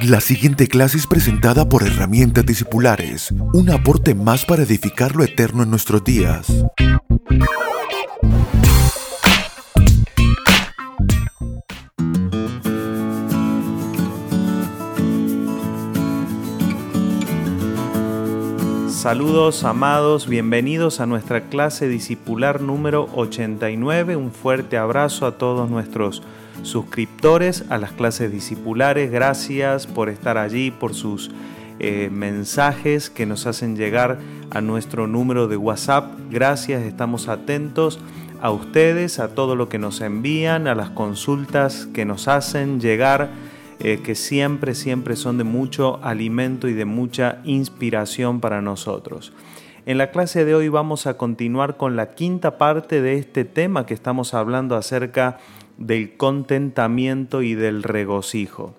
La siguiente clase es presentada por Herramientas Discipulares, un aporte más para edificar lo eterno en nuestros días. Saludos amados, bienvenidos a nuestra clase discipular número 89. Un fuerte abrazo a todos nuestros suscriptores a las clases discipulares. Gracias por estar allí, por sus eh, mensajes que nos hacen llegar a nuestro número de WhatsApp. Gracias, estamos atentos a ustedes, a todo lo que nos envían, a las consultas que nos hacen llegar eh, que siempre, siempre son de mucho alimento y de mucha inspiración para nosotros. En la clase de hoy vamos a continuar con la quinta parte de este tema que estamos hablando acerca del contentamiento y del regocijo.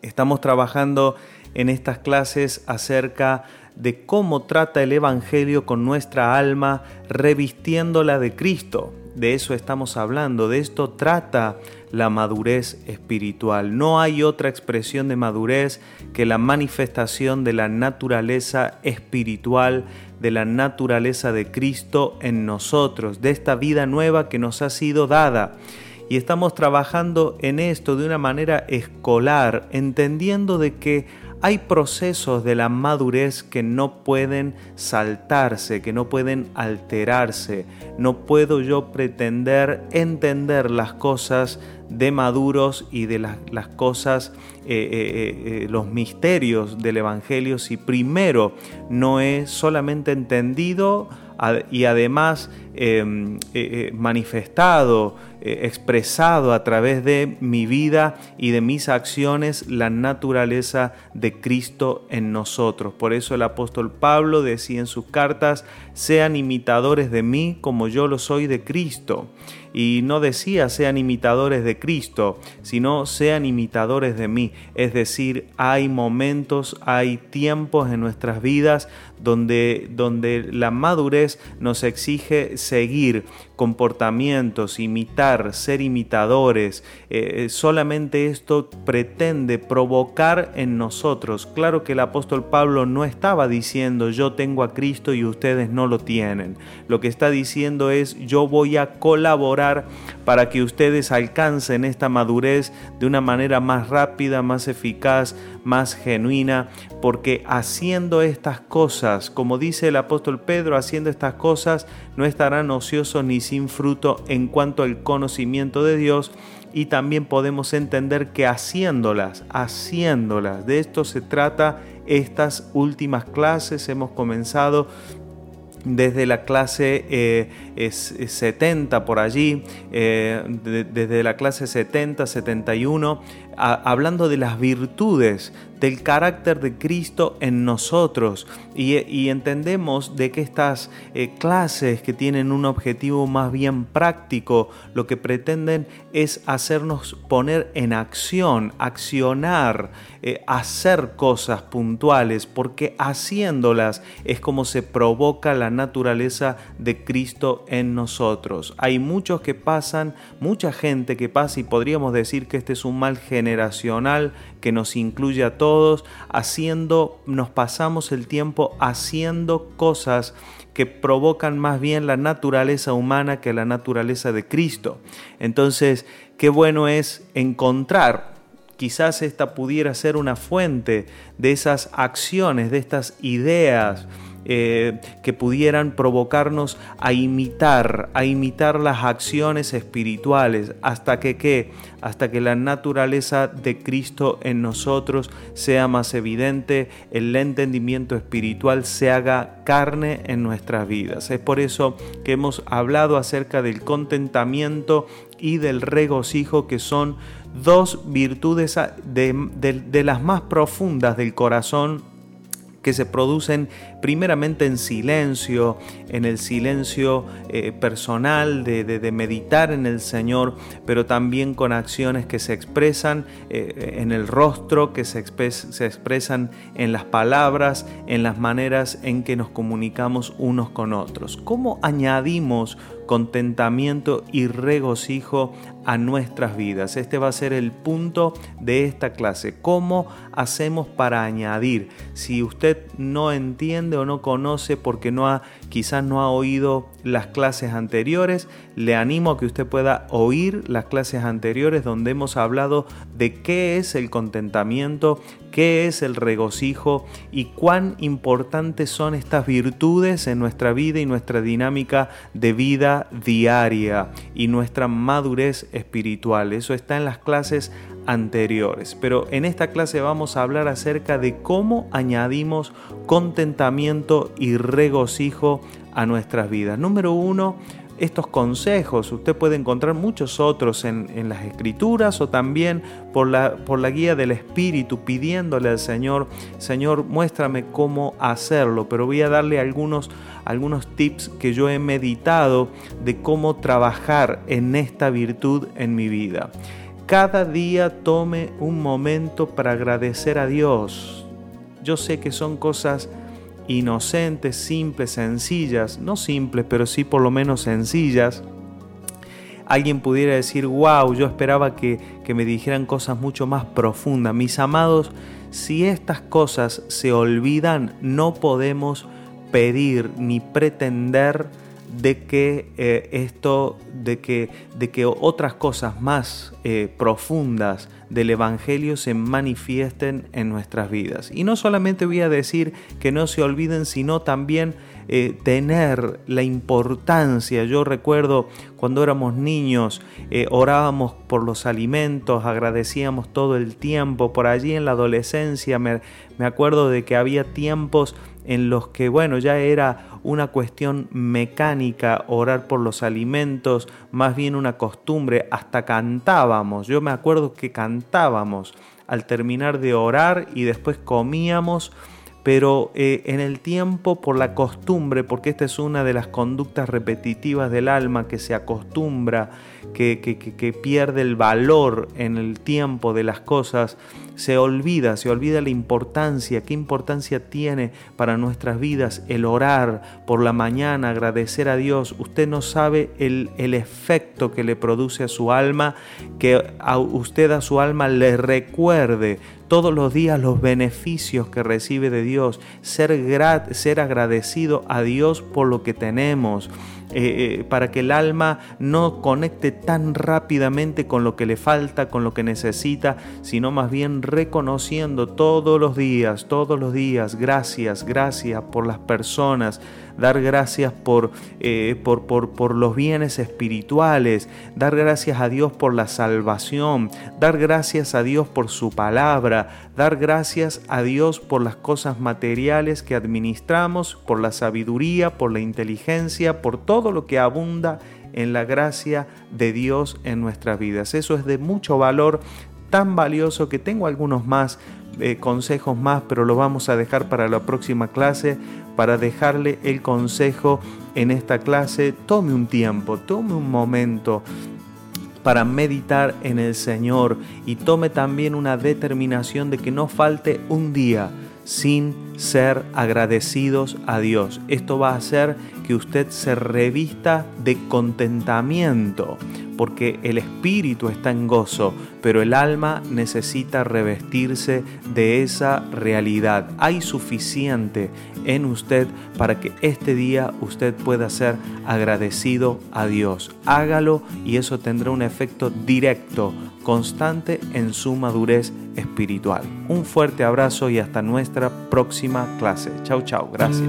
Estamos trabajando en estas clases acerca de cómo trata el Evangelio con nuestra alma revistiéndola de Cristo. De eso estamos hablando, de esto trata la madurez espiritual. No hay otra expresión de madurez que la manifestación de la naturaleza espiritual, de la naturaleza de Cristo en nosotros, de esta vida nueva que nos ha sido dada. Y estamos trabajando en esto de una manera escolar, entendiendo de que hay procesos de la madurez que no pueden saltarse, que no pueden alterarse. No puedo yo pretender entender las cosas de maduros y de las, cosas, eh, eh, eh, los misterios del Evangelio si primero no he solamente entendido y además em, manifestado, expresado a través de mi vida y de mis acciones la naturaleza de Cristo en nosotros. Por eso el apóstol Pablo decía en sus cartas, sean imitadores de mí como yo lo soy de Cristo y no decía sean imitadores de Cristo, sino sean imitadores de mí. Es decir, hay momentos, hay tiempos en nuestras vidas donde, donde la madurez nos exige seguir comportamientos, imitar, ser imitadores. Eh, solamente esto pretende provocar en nosotros. Claro que el apóstol Pablo no estaba diciendo yo tengo a Cristo y ustedes no lo tienen. Lo que está diciendo es yo voy a colaborar para que ustedes alcancen esta madurez de una manera más rápida, más eficaz, más genuina, porque haciendo estas cosas, como dice el apóstol Pedro, haciendo estas cosas no estarán ociosos ni sin fruto en cuanto al conocimiento de Dios, y también podemos entender que haciéndolas, haciéndolas, de esto se trata estas últimas clases, hemos comenzado desde la clase 70 eh, por allí, eh, desde la clase 70, 71, hablando de las virtudes del carácter de Cristo en nosotros y, entendemos de que estas eh, clases que tienen un objetivo más bien práctico, lo que pretenden es hacernos poner en acción, accionar, eh, hacer cosas puntuales, porque haciéndolas es como se provoca la naturaleza de Cristo en nosotros. Hay muchos que pasan, mucha gente que pasa y podríamos decir que este es un mal generacional que nos incluye a todos, haciendo, nos pasamos el tiempo haciendo cosas que provocan más bien la naturaleza humana que la naturaleza de Cristo. Entonces, qué bueno es encontrar quizás esta pudiera ser una fuente de esas acciones, de estas ideas, eh, que pudieran provocarnos a imitar, a imitar las acciones espirituales, hasta que ¿qué? hasta que la naturaleza de Cristo en nosotros sea más evidente, el entendimiento espiritual se haga carne en nuestras vidas. Es por eso que hemos hablado acerca del contentamiento y del regocijo que son dos virtudes de las más profundas del corazón que se producen primeramente en silencio, en el silencio eh, personal de, meditar en el Señor, pero también con acciones que se expresan eh, en el rostro, que se, se expresan en las palabras, en las maneras en que nos comunicamos unos con otros. ¿Cómo añadimos contentamiento y regocijo a nuestras vidas. Este va a ser el punto de esta clase. ¿Cómo hacemos para añadir? Si usted no entiende o no conoce porque no ha, quizás no ha oído las clases anteriores, le animo a que usted pueda oír las clases anteriores donde hemos hablado de qué es el contentamiento, qué es el regocijo y cuán importantes son estas virtudes en nuestra vida y nuestra dinámica de vida diaria y nuestra madurez espiritual. Eso está en las clases anteriores. Pero en esta clase vamos a hablar acerca de cómo añadimos contentamiento y regocijo a nuestras vidas. Número uno, estos consejos. Usted puede encontrar muchos otros en, las escrituras o también por la, por la guía del Espíritu pidiéndole al Señor, Señor, muéstrame cómo hacerlo. Pero voy a darle algunos, algunos tips que yo he meditado de cómo trabajar en esta virtud en mi vida. Cada día tome un momento para agradecer a Dios. Yo sé que son cosas inocentes, simples, sencillas, no simples, pero sí por lo menos sencillas, alguien pudiera decir, wow, yo esperaba que, que, me dijeran cosas mucho más profundas. Mis amados, si estas cosas se olvidan, no podemos pedir ni pretender de que eh, esto, de que, de que otras cosas más eh, profundas del Evangelio se manifiesten en nuestras vidas. Y no solamente voy a decir que no se olviden, sino también eh, tener la importancia. Yo recuerdo cuando éramos niños, orábamos por los alimentos, agradecíamos todo el tiempo. Por allí en la adolescencia me, me acuerdo de que había tiempos en los que, bueno, ya era una cuestión mecánica orar por los alimentos, más bien una costumbre, hasta cantábamos, yo me acuerdo que cantábamos al terminar de orar y después comíamos pero eh, en el tiempo por la costumbre, porque esta es una de las conductas repetitivas del alma que se acostumbra, que, que, pierde el valor en el tiempo de las cosas, se olvida, se olvida la importancia, qué importancia tiene para nuestras vidas el orar por la mañana, agradecer a Dios. Usted no sabe el, el efecto que le produce a su alma, que a usted a su alma le recuerde todos los días los beneficios que recibe de Dios, ser, ser agradecido a Dios por lo que tenemos, eh, eh, para que el alma no conecte tan rápidamente con lo que le falta, con lo que necesita, sino más bien reconociendo todos los días, todos los días, gracias, gracias por las personas, dar gracias eh, por, por, por, los bienes espirituales, dar gracias a Dios por la salvación, dar gracias a Dios por su palabra, dar gracias a Dios por las cosas materiales que administramos, por la sabiduría, por la inteligencia, por todo lo que abunda en la gracia de Dios en nuestras vidas. Eso es de mucho valor, tan valioso que tengo algunos más eh, consejos más, pero lo vamos a dejar para la próxima clase, para dejarle el consejo en esta clase. Tome un tiempo, tome un momento para meditar en el Señor y tome también una determinación de que no falte un día sin ser agradecidos a Dios. Esto va a hacer que usted se revista de contentamiento, porque el espíritu está en gozo, pero el alma necesita revestirse de esa realidad. Hay suficiente en usted para que este día usted pueda ser agradecido a Dios. Hágalo y eso tendrá un efecto directo, constante en su madurez espiritual. Un fuerte abrazo y hasta nuestra próxima clase. Chau, chau. Gracias.